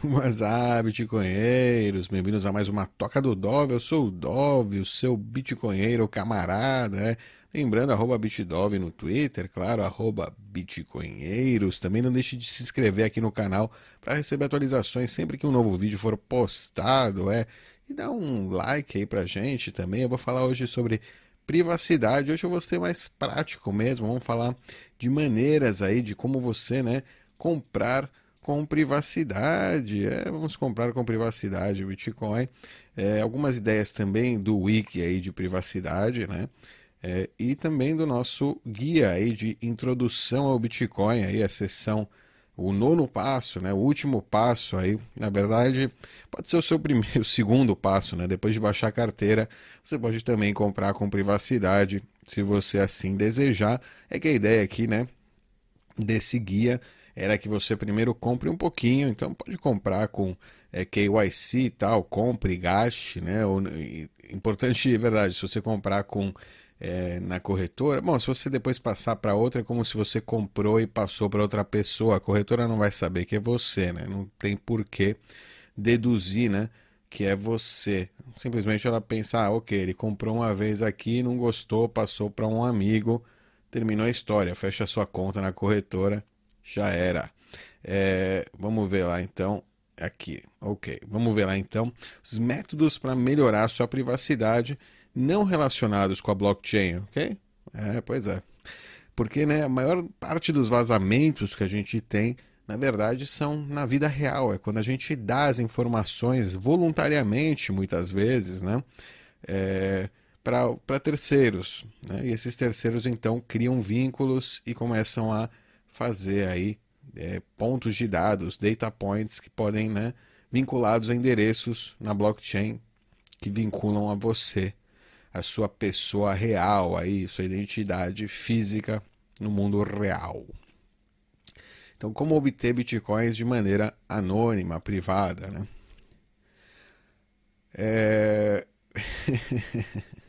Mas bitcoinheiros, bem-vindos a mais uma Toca do Dove. Eu sou o Dove, o seu bitcoinheiro camarada, né? Lembrando, arroba bitdove no Twitter, claro, arroba bitcoinheiros. Também não deixe de se inscrever aqui no canal para receber atualizações sempre que um novo vídeo for postado, é. E dá um like aí pra gente também. Eu vou falar hoje sobre privacidade. Hoje eu vou ser mais prático mesmo. Vamos falar de maneiras aí de como você, né, comprar com privacidade. É, vamos comprar com privacidade o Bitcoin. É, algumas ideias também do wiki aí de privacidade, né? É, e também do nosso guia aí de introdução ao Bitcoin, aí a sessão, o nono passo, né? O último passo aí, na verdade, pode ser o seu primeiro, o segundo passo, né? Depois de baixar a carteira, você pode também comprar com privacidade, se você assim desejar. É que a ideia aqui, né? Desse guia era que você primeiro compre um pouquinho, então pode comprar com é, KYC e tal, compre, gaste, né? Ou, importante, é verdade, se você comprar com é, na corretora, bom, se você depois passar para outra, é como se você comprou e passou para outra pessoa, a corretora não vai saber que é você, né? Não tem porquê deduzir, né? Que é você. Simplesmente ela pensa, ah, ok, ele comprou uma vez aqui, não gostou, passou para um amigo, terminou a história, fecha sua conta na corretora já era. É, vamos ver lá então. Aqui, ok. Vamos ver lá então os métodos para melhorar sua privacidade não relacionados com a blockchain, ok? É, pois é. Porque né, a maior parte dos vazamentos que a gente tem, na verdade, são na vida real. É quando a gente dá as informações voluntariamente, muitas vezes, né? É, para terceiros. Né? E esses terceiros então criam vínculos e começam a fazer aí é, pontos de dados, data points que podem, né, vinculados a endereços na blockchain que vinculam a você, a sua pessoa real aí, sua identidade física no mundo real. Então, como obter bitcoins de maneira anônima, privada, né? É...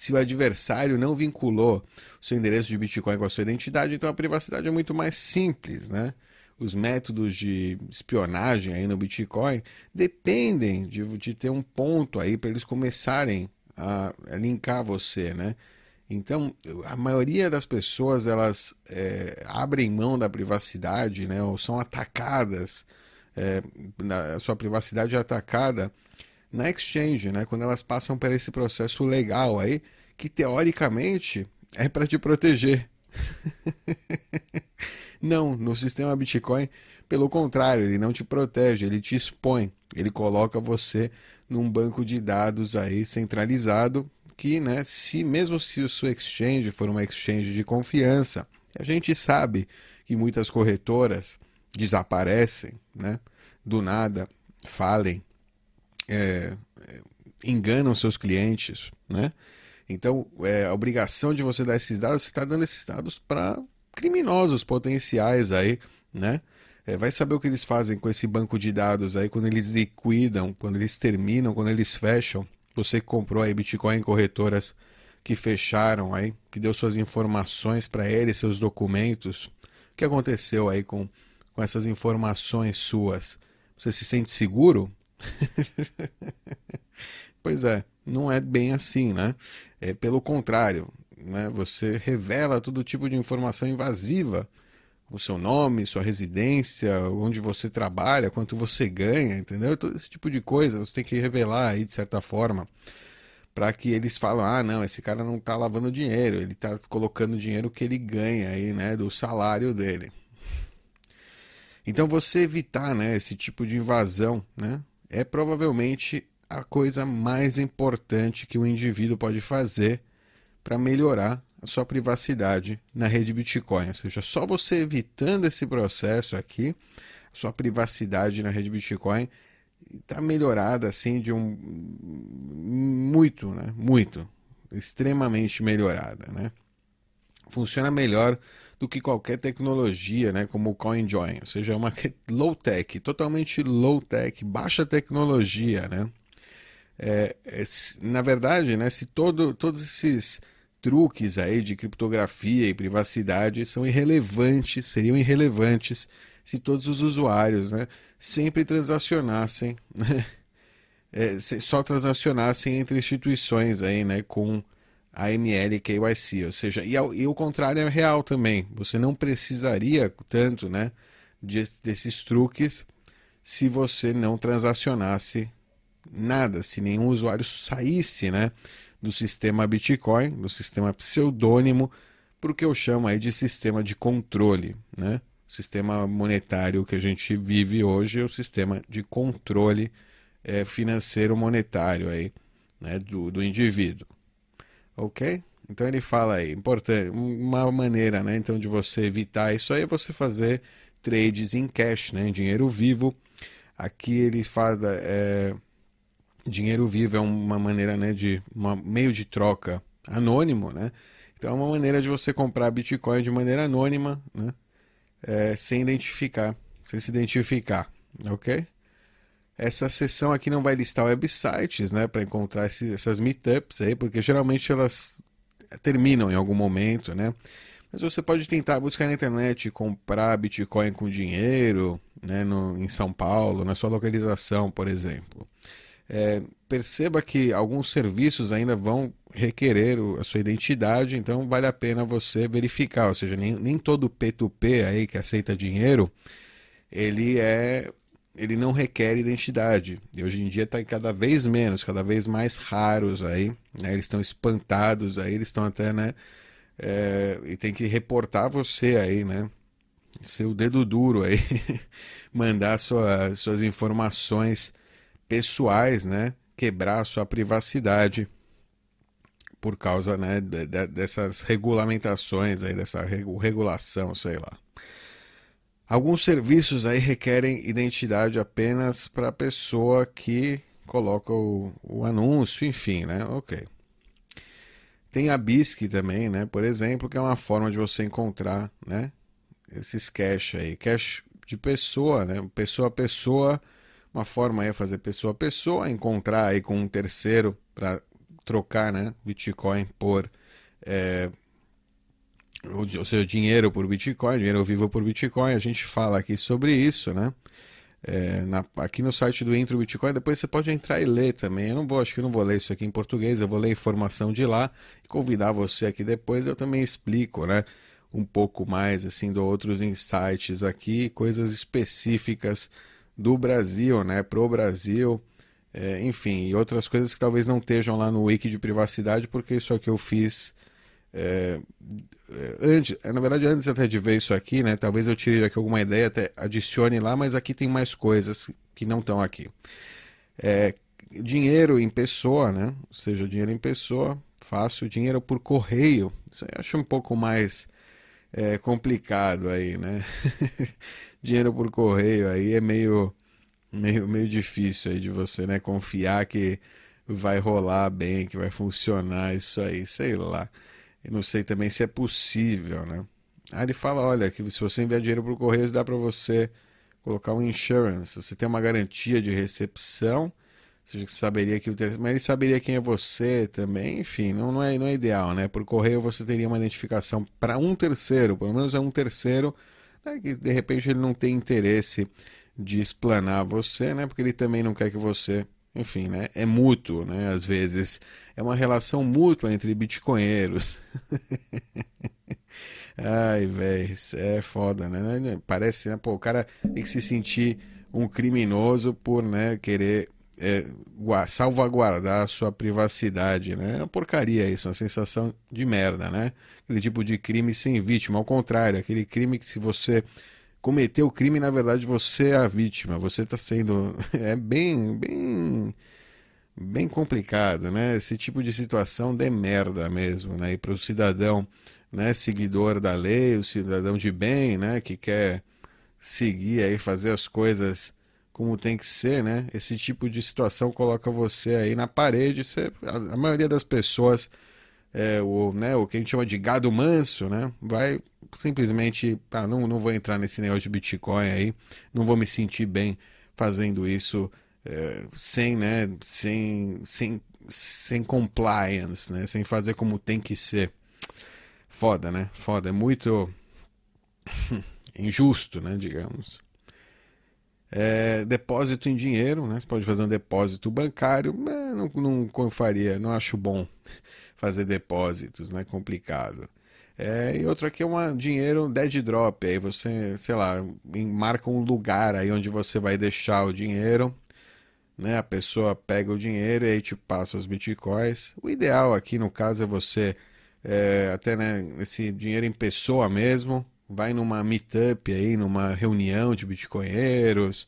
Se o adversário não vinculou seu endereço de Bitcoin com a sua identidade, então a privacidade é muito mais simples, né? Os métodos de espionagem aí no Bitcoin dependem de, de ter um ponto aí para eles começarem a, a linkar você, né? Então, a maioria das pessoas elas é, abrem mão da privacidade, né? Ou são atacadas, é, na, a sua privacidade é atacada na exchange, né? Quando elas passam por esse processo legal aí, que teoricamente é para te proteger. não, no sistema Bitcoin, pelo contrário, ele não te protege, ele te expõe. Ele coloca você num banco de dados aí centralizado que, né, se mesmo se o seu exchange for uma exchange de confiança, a gente sabe que muitas corretoras desaparecem, né, do nada, falem, é, é, enganam seus clientes, né? Então, é, a obrigação de você dar esses dados, você está dando esses dados para criminosos potenciais aí, né? É, vai saber o que eles fazem com esse banco de dados aí quando eles liquidam, quando eles terminam, quando eles fecham. Você que comprou aí Bitcoin em corretoras que fecharam aí, que deu suas informações para eles, seus documentos. O que aconteceu aí com, com essas informações suas? Você se sente seguro? pois é, não é bem assim, né? É pelo contrário, né? Você revela todo tipo de informação invasiva, o seu nome, sua residência, onde você trabalha, quanto você ganha, entendeu? Todo esse tipo de coisa você tem que revelar aí de certa forma para que eles falem, ah, não, esse cara não está lavando dinheiro, ele está colocando dinheiro que ele ganha aí, né, do salário dele. Então você evitar, né, esse tipo de invasão, né, é provavelmente a coisa mais importante que o indivíduo pode fazer para melhorar a sua privacidade na rede Bitcoin. Ou seja, só você evitando esse processo aqui, sua privacidade na rede Bitcoin está melhorada assim de um muito, né? Muito, extremamente melhorada, né? Funciona melhor do que qualquer tecnologia, né, como o CoinJoin, ou seja, é uma low tech, totalmente low tech, baixa tecnologia, né? É, é, na verdade, né, se todo, todos esses truques aí de criptografia e privacidade são irrelevantes, seriam irrelevantes se todos os usuários né, sempre transacionassem, né, é, só transacionassem entre instituições aí, né, com AML KYC, ou seja, e, e o contrário é real também. Você não precisaria tanto né, de, desses truques se você não transacionasse nada, se nenhum usuário saísse né, do sistema Bitcoin, do sistema pseudônimo, o que eu chamo aí de sistema de controle. Né? O sistema monetário que a gente vive hoje é o sistema de controle é, financeiro monetário aí, né, do, do indivíduo. Ok? Então ele fala aí, importante, uma maneira né, então de você evitar isso aí é você fazer trades em cash, né, em dinheiro vivo. Aqui ele fala é, dinheiro vivo é uma maneira né, de um meio de troca anônimo, né? Então é uma maneira de você comprar Bitcoin de maneira anônima, né? É, sem identificar, sem se identificar, ok? Essa sessão aqui não vai listar websites, né, para encontrar esses, essas meetups aí, porque geralmente elas terminam em algum momento, né? Mas você pode tentar buscar na internet comprar Bitcoin com dinheiro, né, no, em São Paulo, na sua localização, por exemplo. É, perceba que alguns serviços ainda vão requerer a sua identidade, então vale a pena você verificar. Ou seja, nem, nem todo P2P aí que aceita dinheiro, ele é ele não requer identidade. E hoje em dia está cada vez menos, cada vez mais raros aí. Né? Eles estão espantados aí, eles estão até, né? É, e tem que reportar você aí, né? Seu dedo duro aí, mandar sua, suas informações pessoais, né? Quebrar sua privacidade por causa né, de, de, dessas regulamentações aí, dessa regulação, sei lá. Alguns serviços aí requerem identidade apenas para a pessoa que coloca o, o, anúncio, enfim, né? Ok. Tem a BISC também, né? Por exemplo, que é uma forma de você encontrar, né? Esses cache aí, cache de pessoa, né? Pessoa a pessoa uma forma é fazer pessoa a pessoa, encontrar aí com um terceiro para trocar né, Bitcoin por. É, ou seja, dinheiro por Bitcoin, dinheiro vivo por Bitcoin. A gente fala aqui sobre isso, né? É, na, aqui no site do Intro Bitcoin, depois você pode entrar e ler também. Eu não vou, acho que não vou ler isso aqui em português, eu vou ler informação de lá e convidar você aqui depois. Eu também explico, né? Um pouco mais assim de outros insights aqui, coisas específicas do Brasil, né, pro Brasil, é, enfim, e outras coisas que talvez não estejam lá no wiki de privacidade, porque isso aqui eu fiz é, é antes, na verdade antes até de ver isso aqui, né, talvez eu tire aqui alguma ideia, até adicione lá, mas aqui tem mais coisas que não estão aqui. É, dinheiro em pessoa, né, ou seja, dinheiro em pessoa, fácil, dinheiro por correio, isso eu acho um pouco mais é, complicado aí, né? dinheiro por correio aí é meio, meio, meio difícil aí de você né, confiar que vai rolar bem, que vai funcionar isso aí, sei lá. Eu não sei também se é possível, né? Aí ele fala, olha, que se você enviar dinheiro por correio, dá para você colocar um insurance, você tem uma garantia de recepção, ou seja, que saberia que o mas ele saberia quem é você também, enfim, não, não, é, não é ideal, né? Por correio você teria uma identificação para um terceiro, pelo menos é um terceiro né, que de repente ele não tem interesse de explanar você, né, porque ele também não quer que você, enfim, né, é mútuo, né, às vezes é uma relação mútua entre bitcoinheiros. Ai, velho, é foda, né? Parece, né? Pô, o cara tem que se sentir um criminoso por, né, querer é, salvaguardar a sua privacidade, né? É uma porcaria isso, uma sensação de merda, né? Aquele tipo de crime sem vítima, ao contrário, aquele crime que se você cometeu o crime, na verdade você é a vítima, você está sendo é bem, bem, bem complicado, né? Esse tipo de situação de merda mesmo, né? E para o cidadão, né, seguidor da lei, o cidadão de bem, né, que quer seguir aí fazer as coisas como tem que ser, né? Esse tipo de situação coloca você aí na parede. Você, a, a, maioria das pessoas, é, o, né, o que a gente chama de gado manso, né? Vai simplesmente, ah, não, não vou entrar nesse negócio de Bitcoin aí, não vou me sentir bem fazendo isso é, sem, né, sem, sem, sem compliance, né? Sem fazer como tem que ser. Foda, né? Foda. É muito injusto, né, digamos. É, depósito em dinheiro, né? Você pode fazer um depósito bancário, mas não, não faria, não acho bom fazer depósitos, né? Complicado. É, e outro aqui é um dinheiro dead drop, aí você, sei lá, marca um lugar aí onde você vai deixar o dinheiro, né? A pessoa pega o dinheiro e aí te passa os bitcoins. O ideal aqui no caso é você é, até né, esse dinheiro em pessoa mesmo, vai numa meetup aí, numa reunião de bitcoinheiros,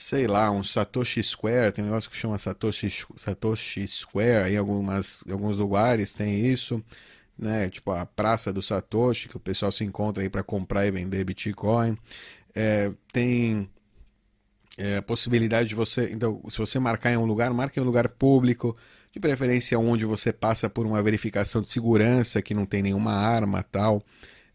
sei lá, um Satoshi Square, tem um negócio que chama Satoshi, Satoshi Square, em algumas, em alguns lugares tem isso, né? Tipo a Praça do Satoshi, que o pessoal se encontra aí para comprar e vender Bitcoin. É, tem é, a possibilidade de você, então, se você marcar em um lugar, marque em um lugar público, de preferência onde você passa por uma verificação de segurança, que não tem nenhuma arma tal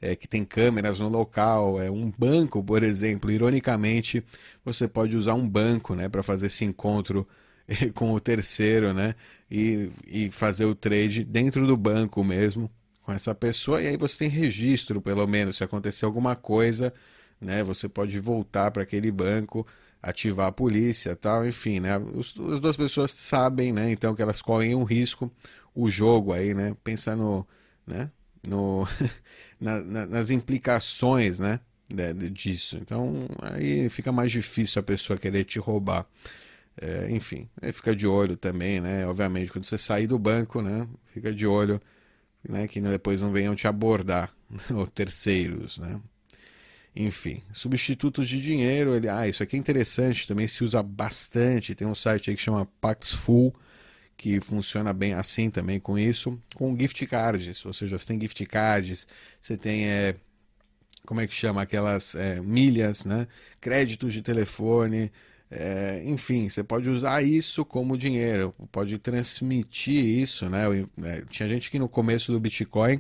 é, que tem câmeras no local, é um banco, por exemplo. Ironicamente, você pode usar um banco, né, para fazer esse encontro com o terceiro, né, e, e fazer o trade dentro do banco mesmo com essa pessoa. E aí você tem registro, pelo menos, se acontecer alguma coisa, né, você pode voltar para aquele banco ativar a polícia tal, enfim, né? as duas pessoas sabem, né? Então que elas correm um risco, o jogo aí, né? Pensa no, né? No, na, na, nas implicações, né? disso. Então aí fica mais difícil a pessoa querer te roubar. É, enfim, fica de olho também, né? Obviamente, quando você sair do banco, né? Fica de olho, né? Que depois não venham te abordar, ou terceiros, né? Enfim, substitutos de dinheiro, ele, ah, isso aqui é interessante, também se usa bastante. Tem um site aí que chama Paxful, que funciona bem assim também com isso, com gift cards, ou seja, você tem gift cards, você tem, é, como é que chama, aquelas é, milhas, né? créditos de telefone, é, enfim, você pode usar isso como dinheiro, pode transmitir isso, né? É, tinha gente que no começo do Bitcoin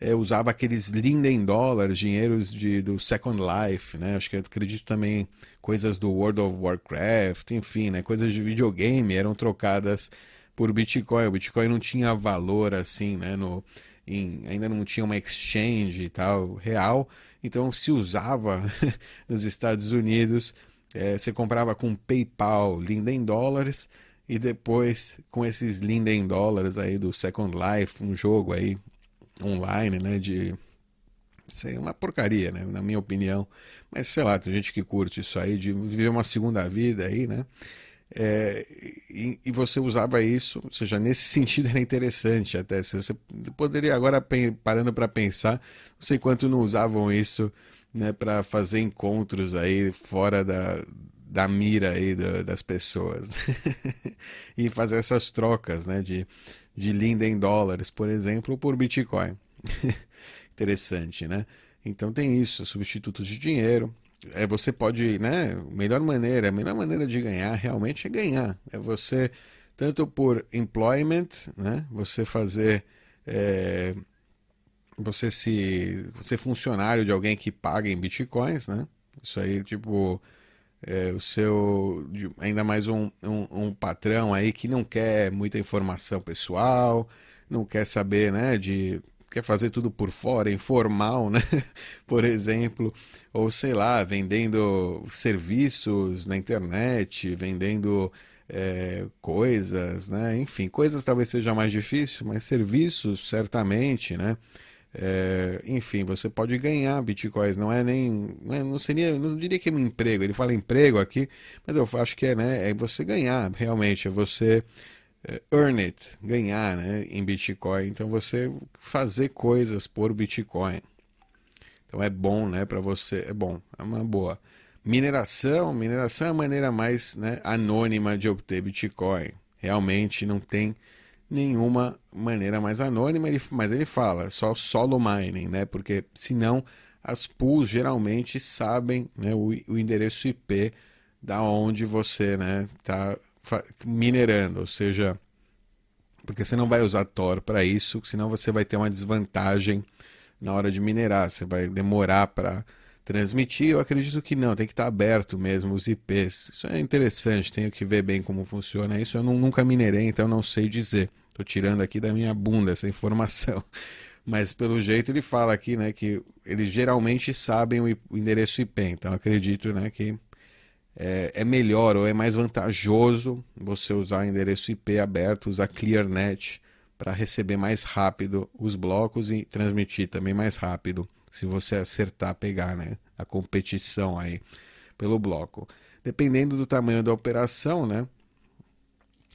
é, usava aqueles Linden dólares, dinheiros de, do Second Life, né? Acho que acredito também coisas do World of Warcraft, enfim, né? Coisas de videogame eram trocadas por Bitcoin. O Bitcoin não tinha valor assim, né? No, em, ainda não tinha uma exchange e tal real, então se usava nos Estados Unidos. É, você comprava com PayPal Linden dólares e depois com esses Linden dólares aí do Second Life, um jogo aí online, né? De sei, uma porcaria, né? Na minha opinião. Mas sei lá, tem gente que curte isso aí, de viver uma segunda vida aí, né? É, e, e, você usava isso, ou seja, nesse sentido era interessante até. Você poderia agora parando para pensar, não sei quanto não usavam isso, né, para fazer encontros aí fora da, da mira aí da, das pessoas e fazer essas trocas, né, de de Linden dólares, por exemplo, por Bitcoin. interessante, né? Então tem isso, substitutos de dinheiro, é, você pode, né? Melhor maneira, a melhor maneira de ganhar realmente é ganhar. É você, tanto por employment, né? Você fazer. É, você se ser funcionário de alguém que paga em bitcoins, né? Isso aí, tipo, é, o seu. Ainda mais um, um, um, patrão aí que não quer muita informação pessoal, não quer saber, né? De quer fazer tudo por fora, informal, né? Por exemplo, ou sei lá, vendendo serviços na internet, vendendo é, coisas, né? Enfim, coisas talvez seja mais difícil, mas serviços certamente, né? É, enfim, você pode ganhar bitcoins, não é nem. Não, é, seria. Não diria que é um emprego, ele fala emprego aqui, mas eu acho que é, né? É você ganhar, realmente, é você earn it, ganhar né, em Bitcoin. Então você fazer coisas por Bitcoin. Então é bom, né, para você, é bom, é uma boa. Mineração, mineração é a maneira mais né, anônima de obter Bitcoin. Realmente não tem nenhuma maneira mais anônima, ele, mas ele fala só solo mining, né? Porque senão as pools geralmente sabem né, o, o endereço IP da onde você né, está minerando, ou seja, porque você não vai usar Tor para isso, senão você vai ter uma desvantagem na hora de minerar, você vai demorar para transmitir. Eu acredito que não, tem que estar aberto mesmo os IPs. Isso é interessante, tenho que ver bem como funciona isso. Eu não, nunca minerei, então não sei dizer. Estou tirando aqui da minha bunda essa informação. Mas pelo jeito ele fala aqui, né, que eles geralmente sabem o endereço IP, então acredito, né, que é, é melhor ou é mais vantajoso você usar endereço IP aberto, usar ClearNet para receber mais rápido os blocos e transmitir também mais rápido, se você acertar pegar, né, a competição aí pelo bloco. Dependendo do tamanho da operação, né,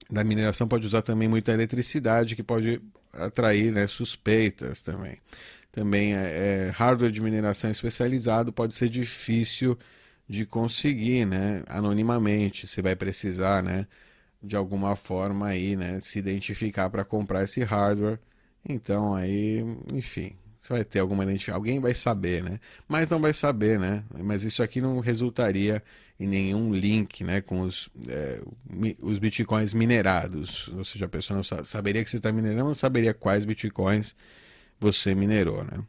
da mineração pode usar também muita eletricidade que pode atrair né, suspeitas também. Também é, é, hardware de mineração especializado pode ser difícil de conseguir, né, anonimamente. Você vai precisar, né, de alguma forma aí, né, se identificar para comprar esse hardware. Então aí, enfim, você vai ter alguma identificação, alguém vai saber, né? Mas não vai saber, né? Mas isso aqui não resultaria em nenhum link, né, com os, é, os bitcoins minerados. Ou seja, a pessoa não saberia que você está minerando, não saberia quais bitcoins você minerou, né?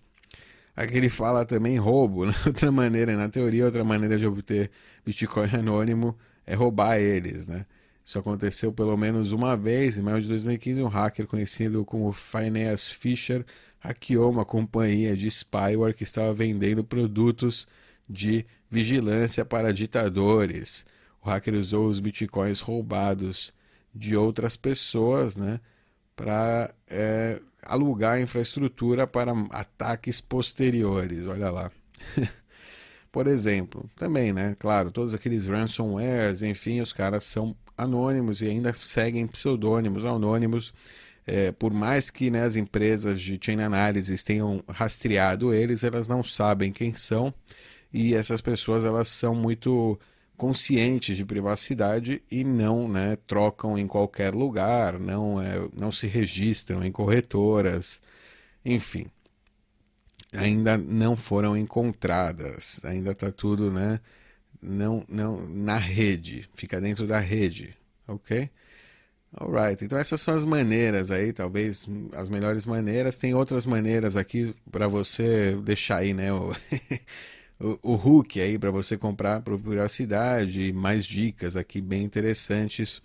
Aqui ele fala também roubo, né? outra maneira, na teoria, outra maneira de obter bitcoin anônimo é roubar eles, né? Isso aconteceu pelo menos uma vez, em maio de 2015, um hacker conhecido como Phineas Fisher hackeou uma companhia de spyware que estava vendendo produtos de vigilância para ditadores. O hacker usou os bitcoins roubados de outras pessoas né, para é, alugar infraestrutura para ataques posteriores. Olha lá. Por exemplo, também, né? Claro, todos aqueles ransomwares, enfim, os caras são anônimos e ainda seguem pseudônimos anônimos é, por mais que né, as empresas de chain analysis tenham rastreado eles, elas não sabem quem são e essas pessoas elas são muito conscientes de privacidade e não né, trocam em qualquer lugar, não, é, não se registram em corretoras, enfim. Ainda não foram encontradas, ainda está tudo né, não, não, na rede, fica dentro da rede, ok? Alright, então essas são as maneiras aí, talvez as melhores maneiras. Tem outras maneiras aqui para você deixar aí, né? O, o, hook aí para você comprar por privacidade, mais dicas aqui bem interessantes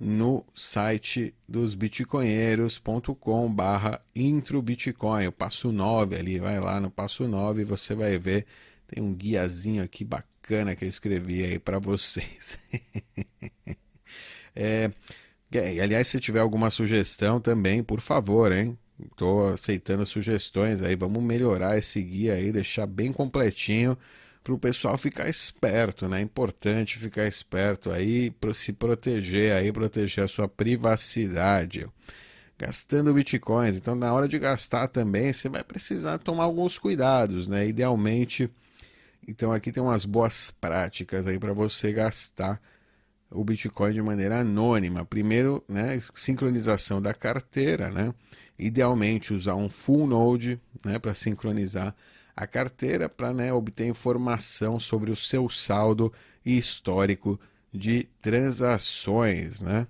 no site dos bitcoinheiros.com barra intro bitcoin, o passo 9 ali, vai lá no passo 9 e você vai ver, tem um guiazinho aqui bacana que eu escrevi aí para vocês. é, aliás, se tiver alguma sugestão também, por favor, hein? Estou aceitando sugestões aí. Vamos melhorar esse guia aí, deixar bem completinho para o pessoal ficar esperto, né? É importante ficar esperto aí para se proteger aí, proteger a sua privacidade. Gastando bitcoins, então na hora de gastar também você vai precisar tomar alguns cuidados, né? Idealmente, então aqui tem umas boas práticas aí para você gastar o Bitcoin de maneira anônima. Primeiro, né, sincronização da carteira, né? Idealmente usar um full node, né, para sincronizar a carteira para né, obter informação sobre o seu saldo e histórico de transações, né?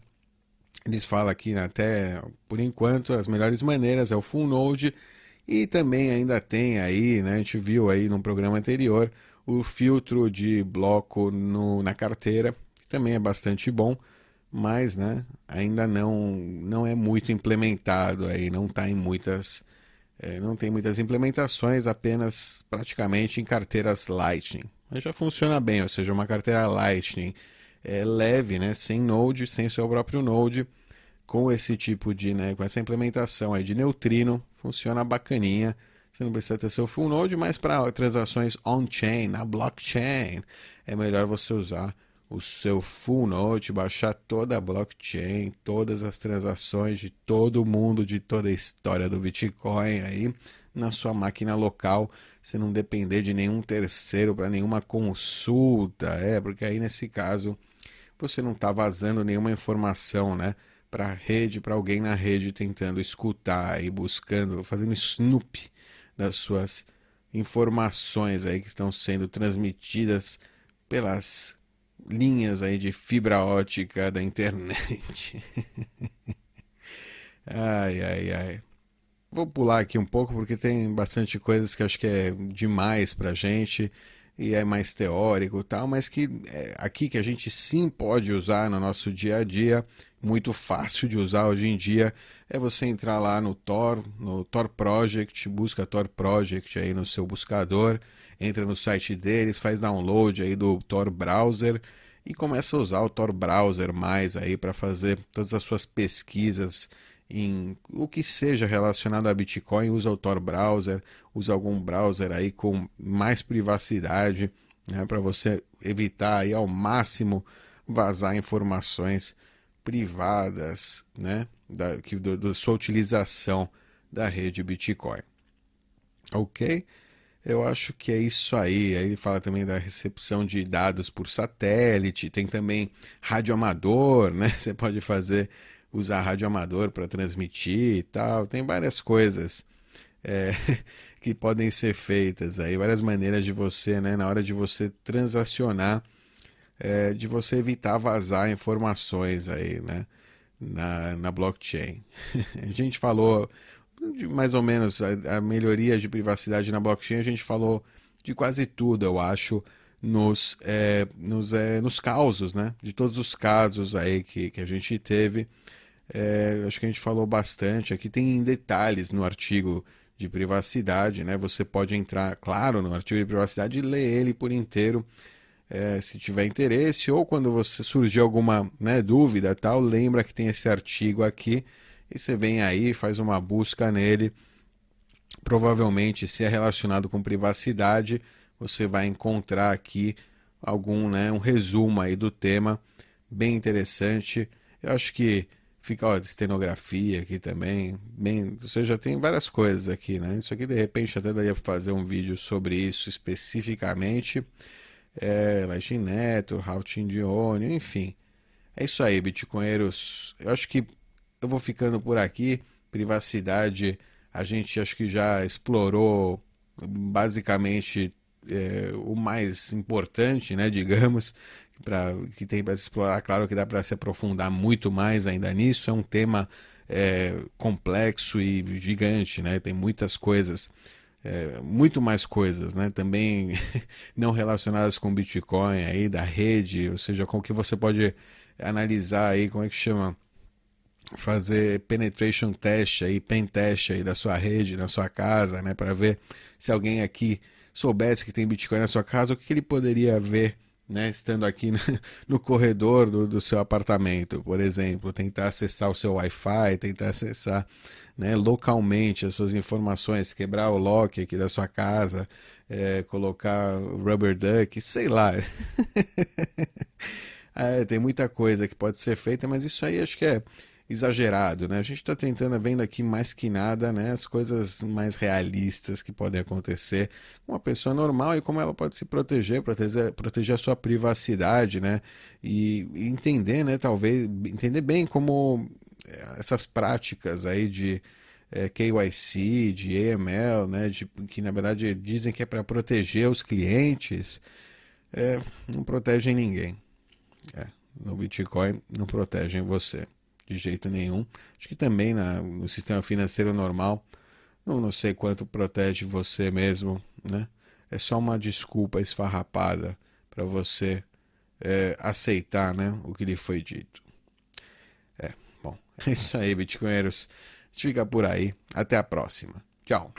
Eles falam aqui né, até por enquanto as melhores maneiras é o full node e também ainda tem aí, né, a gente viu aí no programa anterior o filtro de bloco no, na carteira também é bastante bom, mas né, ainda não, não é muito implementado aí, não está em muitas. É, não tem muitas implementações, apenas praticamente em carteiras Lightning. Mas já funciona bem, ou seja, uma carteira Lightning é, leve, né, sem Node, sem seu próprio Node, com esse tipo de, né, com essa implementação aí de neutrino, funciona bacaninha. Você não precisa ter seu full node, mas para transações on-chain, na blockchain, é melhor você usar o seu full node, baixar toda a blockchain, todas as transações de todo mundo, de toda a história do Bitcoin aí na sua máquina local, você não depender de nenhum terceiro para nenhuma consulta, é, porque aí nesse caso você não está vazando nenhuma informação, né, para a rede, para alguém na rede tentando escutar e buscando, fazendo snoop das suas informações aí que estão sendo transmitidas pelas linhas aí de fibra ótica da internet. ai, ai, ai. Vou pular aqui um pouco porque tem bastante coisas que acho que é demais pra gente. e é mais teórico tal, mas que é, aqui que a gente sim pode usar no nosso dia a dia, muito fácil de usar hoje em dia, é você entrar lá no Tor, no Tor Project, busca Tor Project aí no seu buscador, entra no site deles, faz download aí do Tor Browser e começa a usar o Tor Browser mais aí para fazer todas as suas pesquisas em o que seja relacionado a Bitcoin, usa o Tor Browser, usa algum browser aí com mais privacidade, né, para você evitar aí ao máximo vazar informações privadas, né, da, que, do, da sua utilização da rede Bitcoin. Ok? Eu acho que é isso aí. Aí ele fala também da recepção de dados por satélite, tem também radioamador, né? Você pode fazer usar rádio amador para transmitir e tal. Tem várias coisas é, que podem ser feitas aí, várias maneiras de você, né, na hora de você transacionar, é, de você evitar vazar informações aí, né, na, na blockchain. a gente falou de mais ou menos a, a melhoria de privacidade na blockchain, a gente falou de quase tudo, eu acho, nos, é, nos, é, nos causos, né? De todos os casos aí que, que a gente teve é, acho que a gente falou bastante. Aqui tem detalhes no artigo de privacidade, né? Você pode entrar, claro, no artigo de privacidade e ler ele por inteiro, é, se tiver interesse, ou quando você surgir alguma né, dúvida, tal, lembra que tem esse artigo aqui e você vem aí, faz uma busca nele. Provavelmente, se é relacionado com privacidade, você vai encontrar aqui algum, né, um resumo aí do tema bem interessante. Eu acho que Fica, ó, estenografia aqui também. Bem, você já tem várias coisas aqui, né? Isso aqui de repente até daria para fazer um vídeo sobre isso especificamente. É, Network, Routing de Onion, enfim. É isso aí, Bitcoinheiros. Eu acho que eu vou ficando por aqui. Privacidade, a gente acho que já explorou basicamente é, o mais importante, né, digamos pra, que tem para se explorar. Claro que dá para se aprofundar muito mais ainda nisso. É um tema é, complexo e gigante, né? Tem muitas coisas, é, muito mais coisas, né? Também não relacionadas com Bitcoin aí da rede, ou seja, com o que você pode analisar aí, como é que chama? Fazer penetration test aí, pen test aí da sua rede, na sua casa, né, para ver se alguém aqui soubesse que tem Bitcoin na sua casa, o que ele poderia ver né, estando aqui no corredor do, do, seu apartamento, por exemplo, tentar acessar o seu Wi-Fi, tentar acessar né, localmente as suas informações, quebrar o lock aqui da sua casa, é, colocar rubber duck, sei lá. é, tem muita coisa que pode ser feita, mas isso aí acho que é exagerado, né? A gente está tentando, vendo aqui mais que nada, né, as coisas mais realistas que podem acontecer com uma pessoa normal e como ela pode se proteger, proteger, proteger a sua privacidade, né? E, entender, né, talvez, entender bem como eh, essas práticas aí de é, eh, KYC, de AML, né, de, que na verdade dizem que é para proteger os clientes, é, não protegem ninguém. É, no Bitcoin não protegem você de jeito nenhum. Acho que também na, no sistema financeiro normal, não, não sei quanto protege você mesmo, né? É só uma desculpa esfarrapada para você é, aceitar né, o que lhe foi dito. É, bom, é isso aí, Bitcoinheiros. A gente fica por aí. Até a próxima. Tchau.